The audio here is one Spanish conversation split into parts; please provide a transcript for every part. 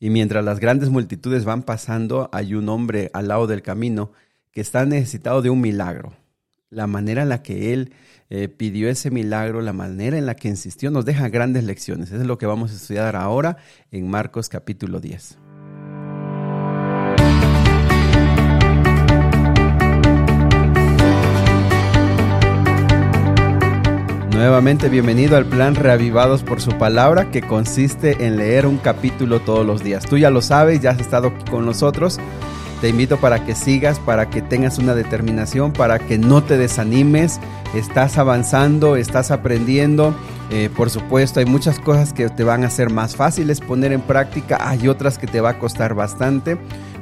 Y mientras las grandes multitudes van pasando, hay un hombre al lado del camino que está necesitado de un milagro. La manera en la que él eh, pidió ese milagro, la manera en la que insistió, nos deja grandes lecciones. Eso es lo que vamos a estudiar ahora en Marcos capítulo 10. Nuevamente bienvenido al plan Reavivados por su palabra que consiste en leer un capítulo todos los días. Tú ya lo sabes, ya has estado con nosotros. Te invito para que sigas, para que tengas una determinación, para que no te desanimes. Estás avanzando, estás aprendiendo. Eh, por supuesto, hay muchas cosas que te van a ser más fáciles poner en práctica, hay otras que te va a costar bastante.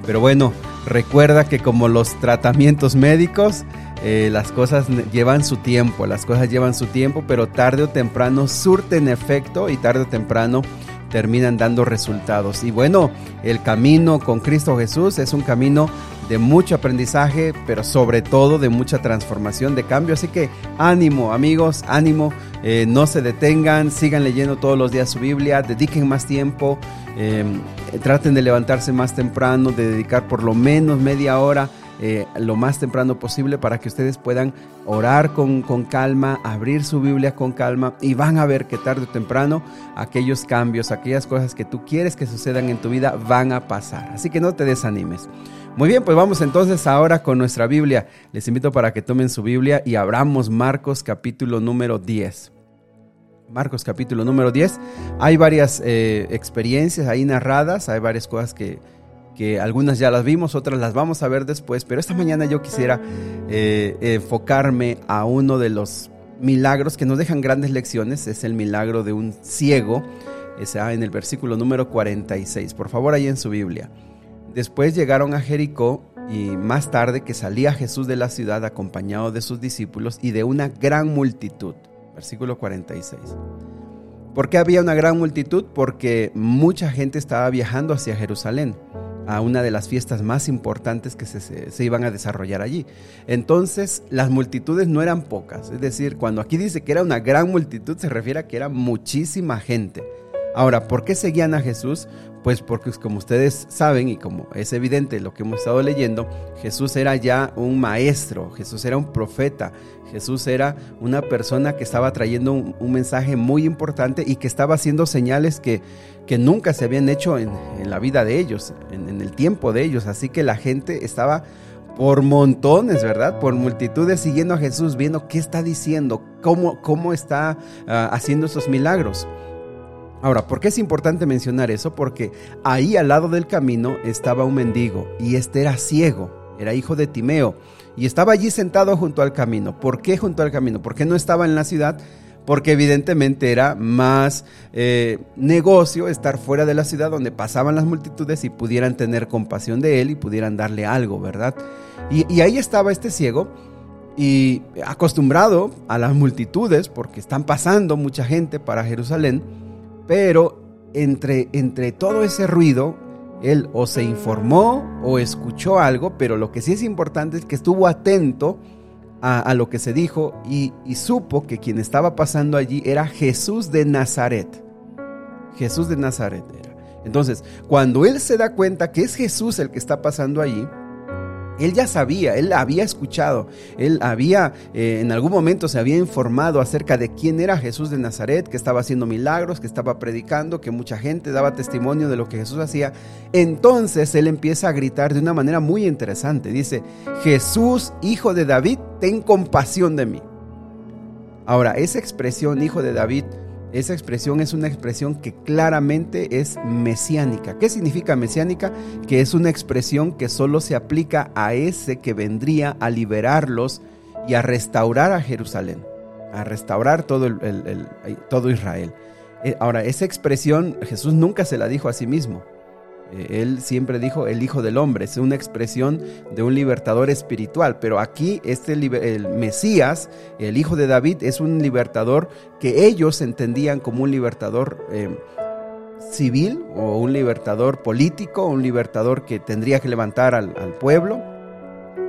Pero bueno, recuerda que como los tratamientos médicos, eh, las cosas llevan su tiempo, las cosas llevan su tiempo, pero tarde o temprano surten efecto y tarde o temprano terminan dando resultados. Y bueno, el camino con Cristo Jesús es un camino de mucho aprendizaje, pero sobre todo de mucha transformación, de cambio. Así que ánimo, amigos, ánimo, eh, no se detengan, sigan leyendo todos los días su Biblia, dediquen más tiempo, em, traten de levantarse más temprano, de dedicar por lo menos media hora eh, lo más temprano posible para que ustedes puedan orar con, con, calma, abrir su Biblia con calma y van a ver que tarde o temprano aquellos cambios, aquellas cosas que tú quieres que sucedan en tu vida van a pasar. Así que no te desanimes. Muy bien, pues vamos entonces ahora con nuestra Biblia. Les invito para que tomen su Biblia y abramos Marcos capítulo número 10. Marcos capítulo número 10. Hay varias eh, experiencias ahí narradas, hay varias cosas que, que algunas ya las vimos, otras las vamos a ver después, pero esta mañana yo quisiera eh, enfocarme a uno de los milagros que nos dejan grandes lecciones, es el milagro de un ciego, está en el versículo número 46, por favor ahí en su Biblia. Después llegaron a Jericó y más tarde que salía Jesús de la ciudad acompañado de sus discípulos y de una gran multitud, versículo 46. ¿Por qué había una gran multitud? Porque mucha gente estaba viajando hacia Jerusalén a una de las fiestas más importantes que se, iban a desarrollar allí. Entonces, las multitudes no eran pocas. Es decir, cuando aquí dice que era una gran multitud, se refiere a que era muchísima gente. Ahora, ¿por qué seguían a Jesús? Pues porque como ustedes saben y como es evidente lo que hemos estado leyendo, Jesús era ya un maestro, Jesús era un profeta, Jesús era una persona que estaba trayendo un, mensaje muy importante y que estaba haciendo señales que, que nunca se habían hecho en, la vida de ellos, en, el tiempo de ellos. Así que la gente estaba por montones, ¿verdad? Por multitudes siguiendo a Jesús, viendo qué está diciendo, cómo, cómo está ah, haciendo esos milagros. Ahora, ¿por qué es importante mencionar eso? Porque ahí al lado del camino estaba un mendigo y este era ciego, era hijo de Timeo y estaba allí sentado junto al camino. ¿Por qué junto al camino? ¿Por qué no estaba en la ciudad? Porque evidentemente era más eh, negocio estar fuera de la ciudad donde pasaban las multitudes y pudieran tener compasión de él y pudieran darle algo, ¿verdad? Y, y ahí estaba este ciego y acostumbrado a las multitudes porque están pasando mucha gente para Jerusalén pero entre, entre todo ese ruido, él o se informó o escuchó algo, pero lo que sí es importante es que estuvo atento a, lo que se dijo y, y, supo que quien estaba pasando allí era Jesús de Nazaret. Jesús de Nazaret era. Entonces, cuando él se da cuenta que es Jesús el que está pasando allí, él ya sabía, él había escuchado, él había eh, en algún momento se había informado acerca de quién era Jesús de Nazaret, que estaba haciendo milagros, que estaba predicando, que mucha gente daba testimonio de lo que Jesús hacía. Entonces él empieza a gritar de una manera muy interesante. Dice, Jesús, hijo de David, ten compasión de mí. Ahora, esa expresión, hijo de David, esa expresión es una expresión que claramente es mesiánica. ¿Qué significa mesiánica? Que es una expresión que solo se aplica a ese que vendría a liberarlos y a restaurar a Jerusalén, a restaurar todo, todo Israel. Eh, ahora, esa expresión Jesús nunca se la dijo a sí mismo. Eh, él siempre dijo el Hijo del Hombre, es una expresión de un libertador espiritual, pero aquí este el Mesías, el Hijo de David, es un libertador que ellos entendían como un libertador eh, civil o un libertador político, un libertador que tendría que levantar al, al pueblo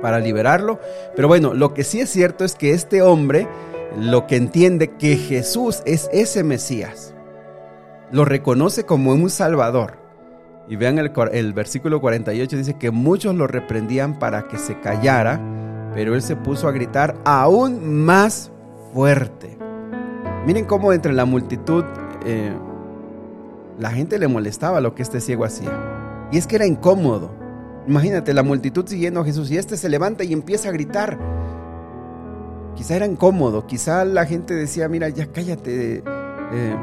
para liberarlo. Pero bueno, lo que sí es cierto es que este hombre lo que entiende que Jesús es ese Mesías, lo reconoce como un Salvador Y vean el, versículo 48, dice que muchos lo reprendían para que se callara, pero él se puso a gritar aún más fuerte. Miren cómo entre la multitud eh, la gente le molestaba lo que este ciego hacía. Y es que era incómodo. Imagínate la multitud siguiendo a Jesús y este se levanta y empieza a gritar. Quizá era incómodo, quizá la gente decía, mira, ya cállate. Eh,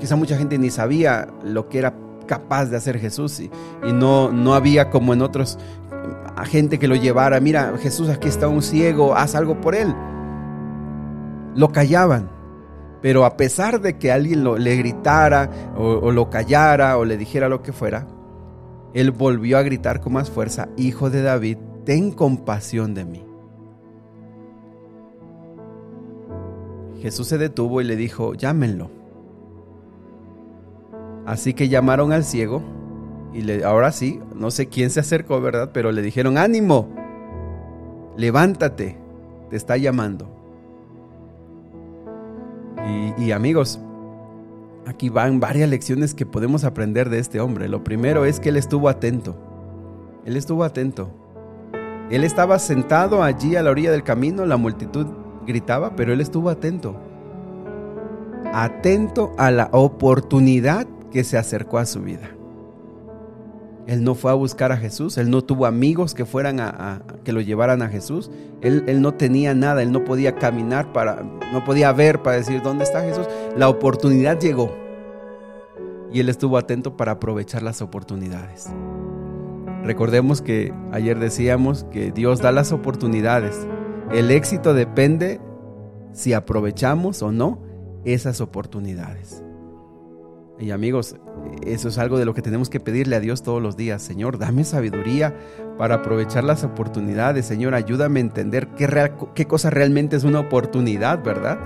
quizá mucha gente ni sabía lo que era capaz de hacer Jesús y, no, no había como en otros a gente que lo llevara, mira Jesús aquí está un ciego, haz algo por él. Lo callaban, pero a pesar de que alguien lo, le gritara o, lo callara o le dijera lo que fuera, él volvió a gritar con más fuerza, Hijo de David, ten compasión de mí. Jesús se detuvo y le dijo, llámenlo. Así que llamaron al ciego y le, ahora sí, no sé quién se acercó, ¿verdad? Pero le dijeron, ánimo, levántate, te está llamando. Y, y, amigos, aquí van varias lecciones que podemos aprender de este hombre. Lo primero es que él estuvo atento. Él estuvo atento. Él estaba sentado allí a la orilla del camino, la multitud gritaba, pero él estuvo atento. Atento a la oportunidad que se acercó a su vida. Él no fue a buscar a Jesús, él no tuvo amigos que fueran a, que lo llevaran a Jesús. Él, él, no tenía nada, él no podía caminar para, no podía ver para decir dónde está Jesús. La oportunidad llegó y él estuvo atento para aprovechar las oportunidades. Recordemos que ayer decíamos que Dios da las oportunidades. El éxito depende si aprovechamos o no esas oportunidades. Y amigos, eso es algo de lo que tenemos que pedirle a Dios todos los días. Señor, dame sabiduría para aprovechar las oportunidades. Señor, ayúdame a entender qué, qué cosa realmente es una oportunidad, ¿verdad?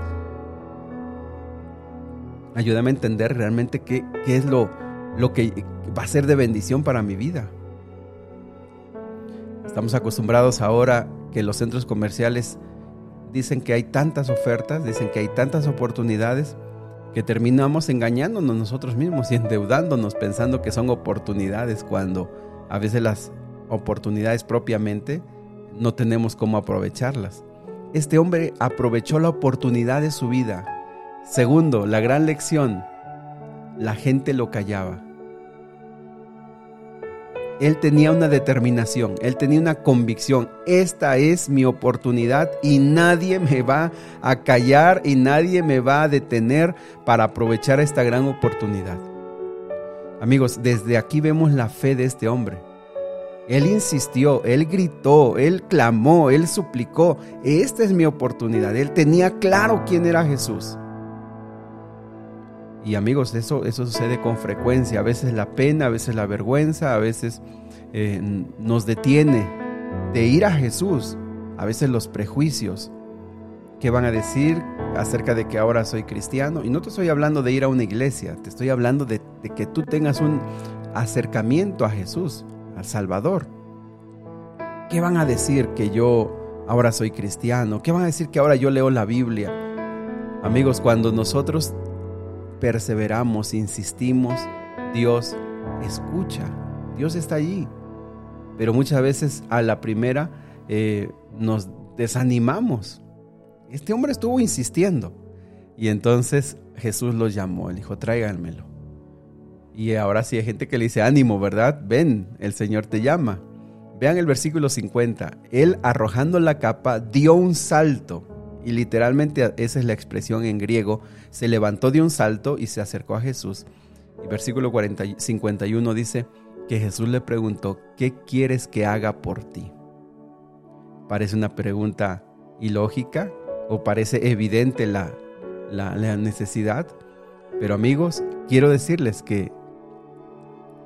Ayúdame a entender realmente qué, qué es lo, lo que va a ser de bendición para mi vida. Estamos acostumbrados ahora que los centros comerciales dicen que hay tantas ofertas, dicen que hay tantas oportunidades que terminamos engañándonos nosotros mismos y endeudándonos pensando que son oportunidades cuando a veces las oportunidades propiamente no tenemos cómo aprovecharlas. Este hombre aprovechó la oportunidad de su vida. Segundo, la gran lección, la gente lo callaba. Él tenía una determinación, él tenía una convicción. Esta es mi oportunidad y nadie me va a callar y nadie me va a detener para aprovechar esta gran oportunidad. Amigos, desde aquí vemos la fe de este hombre. Él insistió, él gritó, él clamó, él suplicó. Esta es mi oportunidad. Él tenía claro quién era Jesús. Y amigos, eso, eso sucede con frecuencia. A veces la pena, a veces la vergüenza, a veces eh, nos detiene de ir a Jesús. A veces los prejuicios. ¿Qué van a decir acerca de que ahora soy cristiano? Y no te estoy hablando de ir a una iglesia, te estoy hablando de, de que tú tengas un acercamiento a Jesús, al Salvador. ¿Qué van a decir que yo ahora soy cristiano? ¿Qué van a decir que ahora yo leo la Biblia? Amigos, cuando nosotros perseveramos, insistimos, Dios escucha, Dios está allí. Pero muchas veces a la primera eh, nos desanimamos. Este hombre estuvo insistiendo. Y entonces Jesús los llamó, él dijo, tráiganmelo. Y ahora sí hay gente que le dice, ánimo, ¿verdad? Ven, el Señor te llama. Vean el versículo 50. Él arrojando la capa dio un salto y literalmente esa es la expresión en griego, se levantó de un salto y se acercó a Jesús. Y versículo 51 dice que Jesús le preguntó, ¿qué quieres que haga por ti? Parece una pregunta ilógica o parece evidente la, la, la necesidad, pero amigos, quiero decirles que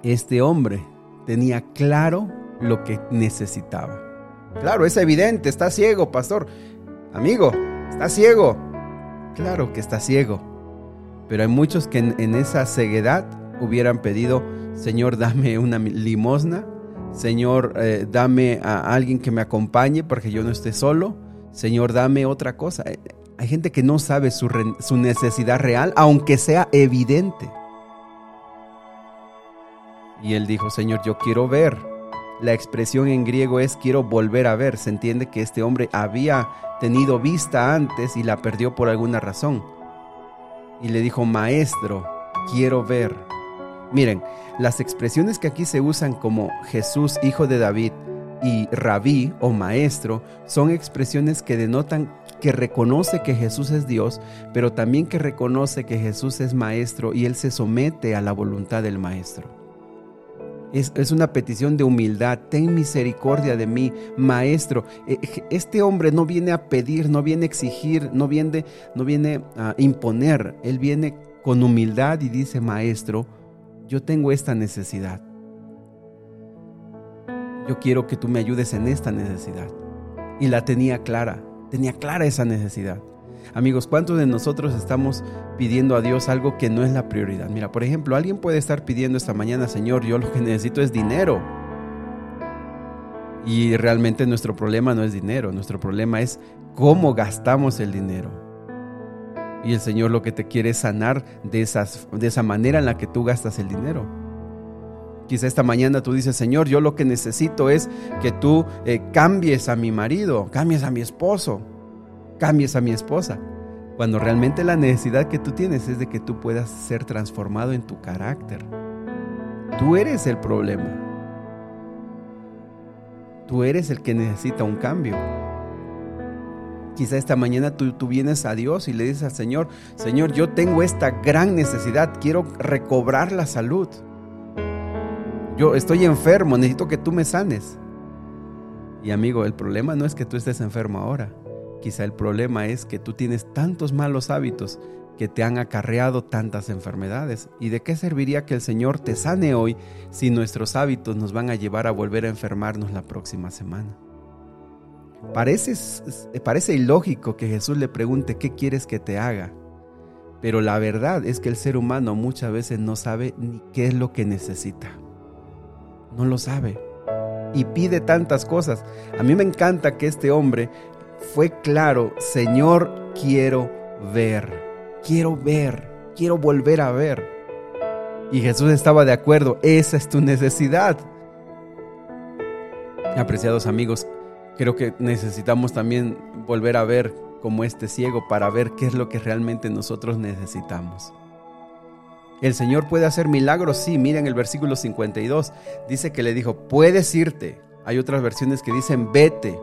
este hombre tenía claro lo que necesitaba. Claro, es evidente, está ciego, pastor. Amigo, ¿está ciego? Claro que está ciego. Pero hay muchos que en, esa ceguedad hubieran pedido, Señor, dame una limosna. Señor, eh, dame a alguien que me acompañe porque yo no esté solo. Señor, dame otra cosa. Eh, hay gente que no sabe su, su necesidad real, aunque sea evidente. Y él dijo, Señor, yo quiero ver. La expresión en griego es quiero volver a ver. Se entiende que este hombre había tenido vista antes y la perdió por alguna razón. Y le dijo, maestro, quiero ver. Miren, las expresiones que aquí se usan como Jesús, hijo de David, y rabí o maestro son expresiones que denotan que reconoce que Jesús es Dios, pero también que reconoce que Jesús es maestro y él se somete a la voluntad del maestro. Es, una petición de humildad. Ten misericordia de mí, maestro. E, este hombre no viene a pedir, no viene a exigir, no viene, no viene a imponer. Él viene con humildad y dice, maestro, yo tengo esta necesidad. Yo quiero que tú me ayudes en esta necesidad. Y la tenía clara, tenía clara esa necesidad. Amigos, ¿cuántos de nosotros estamos pidiendo a Dios algo que no es la prioridad? Mira, por ejemplo, alguien puede estar pidiendo esta mañana, Señor, yo lo que necesito es dinero. Y realmente nuestro problema no es dinero, nuestro problema es cómo gastamos el dinero. Y el Señor lo que te quiere es sanar de, esas, de esa manera en la que tú gastas el dinero. Quizá esta mañana tú dices, Señor, yo lo que necesito es que tú eh, cambies a mi marido, cambies a mi esposo cambies a mi esposa. Cuando realmente la necesidad que tú tienes es de que tú puedas ser transformado en tu carácter. Tú eres el problema. Tú eres el que necesita un cambio. Quizá esta mañana tú, tú, vienes a Dios y le dices al Señor, Señor, yo tengo esta gran necesidad, quiero recobrar la salud. Yo estoy enfermo, necesito que tú me sanes. Y amigo, el problema no es que tú estés enfermo ahora. Quizá el problema es que tú tienes tantos malos hábitos que te han acarreado tantas enfermedades. ¿Y de qué serviría que el Señor te sane hoy si nuestros hábitos nos van a llevar a volver a enfermarnos la próxima semana? Parece, parece ilógico que Jesús le pregunte qué quieres que te haga, pero la verdad es que el ser humano muchas veces no sabe ni qué es lo que necesita. No lo sabe. Y pide tantas cosas. A mí me encanta que este hombre fue claro, Señor, quiero ver, quiero ver, quiero volver a ver. Y Jesús estaba de acuerdo, esa es tu necesidad. Apreciados amigos, creo que necesitamos también volver a ver como este ciego para ver qué es lo que realmente nosotros necesitamos. El Señor puede hacer milagros, sí, miren el versículo 52, dice que le dijo, puedes irte. Hay otras versiones que dicen, vete,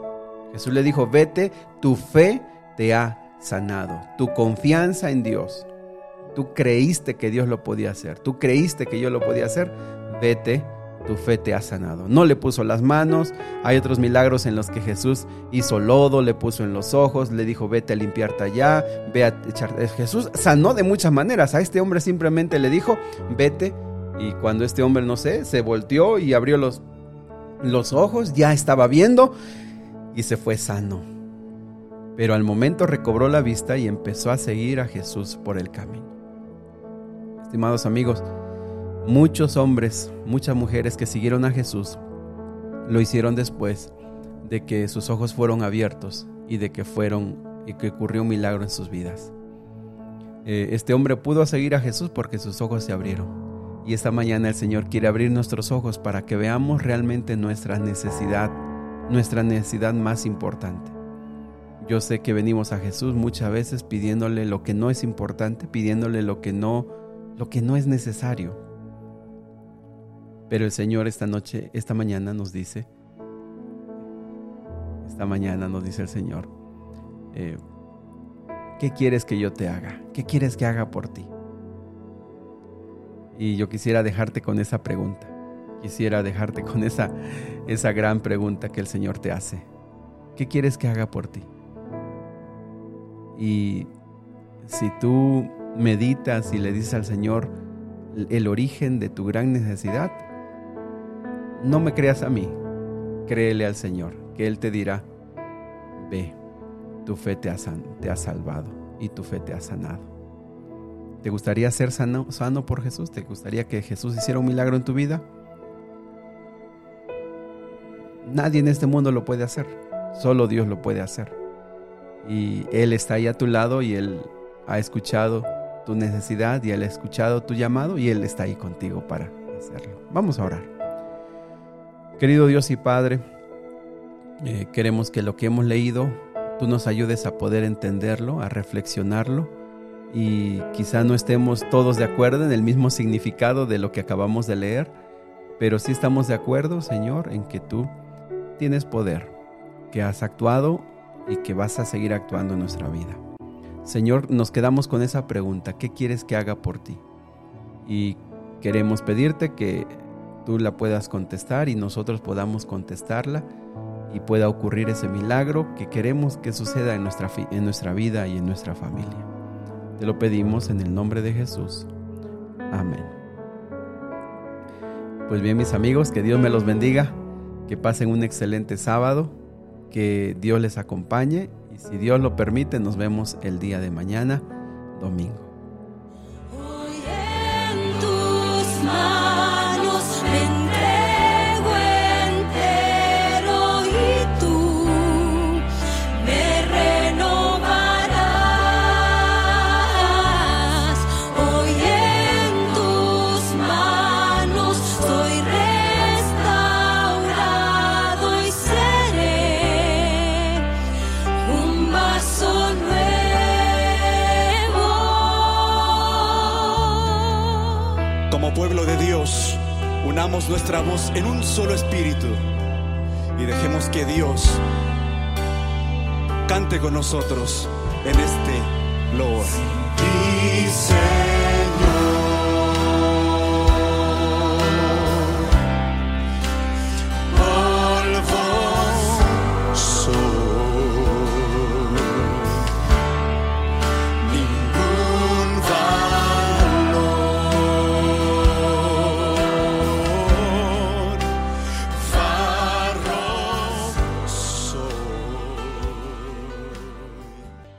Jesús le dijo, vete, tu fe te ha sanado, tu confianza en Dios. Tú creíste que Dios lo podía hacer, tú creíste que yo lo podía hacer, vete, tu fe te ha sanado. No le puso las manos, hay otros milagros en los que Jesús hizo lodo, le puso en los ojos, le dijo, vete a limpiarte allá, ve a echar... Jesús sanó de muchas maneras, a este hombre simplemente le dijo, vete, y cuando este hombre, no sé, se volteó y abrió los, los ojos, ya estaba viendo, y se fue sano. Pero al momento recobró la vista y empezó a seguir a Jesús por el camino. Estimados amigos, muchos hombres, muchas mujeres que siguieron a Jesús lo hicieron después de que sus ojos fueron abiertos y de que fueron y que ocurrió un milagro en sus vidas. Eh, este hombre pudo seguir a Jesús porque sus ojos se abrieron. Y esta mañana el Señor quiere abrir nuestros ojos para que veamos realmente nuestra necesidad nuestra necesidad más importante. Yo sé que venimos a Jesús muchas veces pidiéndole lo que no es importante, pidiéndole lo que no lo que no es necesario. Pero el Señor esta noche, esta mañana nos dice, esta mañana nos dice el Señor, eh, ¿qué quieres que yo te haga? ¿Qué quieres que haga por ti? Y yo quisiera dejarte con esa pregunta quisiera dejarte con esa, esa gran pregunta que el Señor te hace. ¿Qué quieres que haga por ti? Y si tú meditas y le dices al Señor el origen de tu gran necesidad, no me creas a mí, créele al Señor, que Él te dirá, ve, tu fe te ha, te ha salvado y tu fe te ha sanado. ¿Te gustaría ser sano, sano por Jesús? ¿Te gustaría que Jesús hiciera un milagro en tu vida? Nadie en este mundo lo puede hacer, solo Dios lo puede hacer. Y Él está ahí a tu lado y Él ha escuchado tu necesidad y Él ha escuchado tu llamado y Él está ahí contigo para hacerlo. Vamos a orar. Querido Dios y Padre, eh, queremos que lo que hemos leído, tú nos ayudes a poder entenderlo, a reflexionarlo y quizá no estemos todos de acuerdo en el mismo significado de lo que acabamos de leer, pero sí estamos de acuerdo, Señor, en que tú tienes poder, que has actuado y que vas a seguir actuando en nuestra vida. Señor, nos quedamos con esa pregunta, ¿qué quieres que haga por ti? Y queremos pedirte que tú la puedas contestar y nosotros podamos contestarla y pueda ocurrir ese milagro que queremos que suceda en nuestra, en nuestra vida y en nuestra familia. Te lo pedimos en el nombre de Jesús. Amén. Pues bien mis amigos, que Dios me los bendiga, que pasen un excelente sábado, que Dios les acompañe y si Dios lo permite nos vemos el día de mañana, domingo. pueblo nuestra voz en un solo espíritu y dejemos que Dios cante con nosotros en este loor.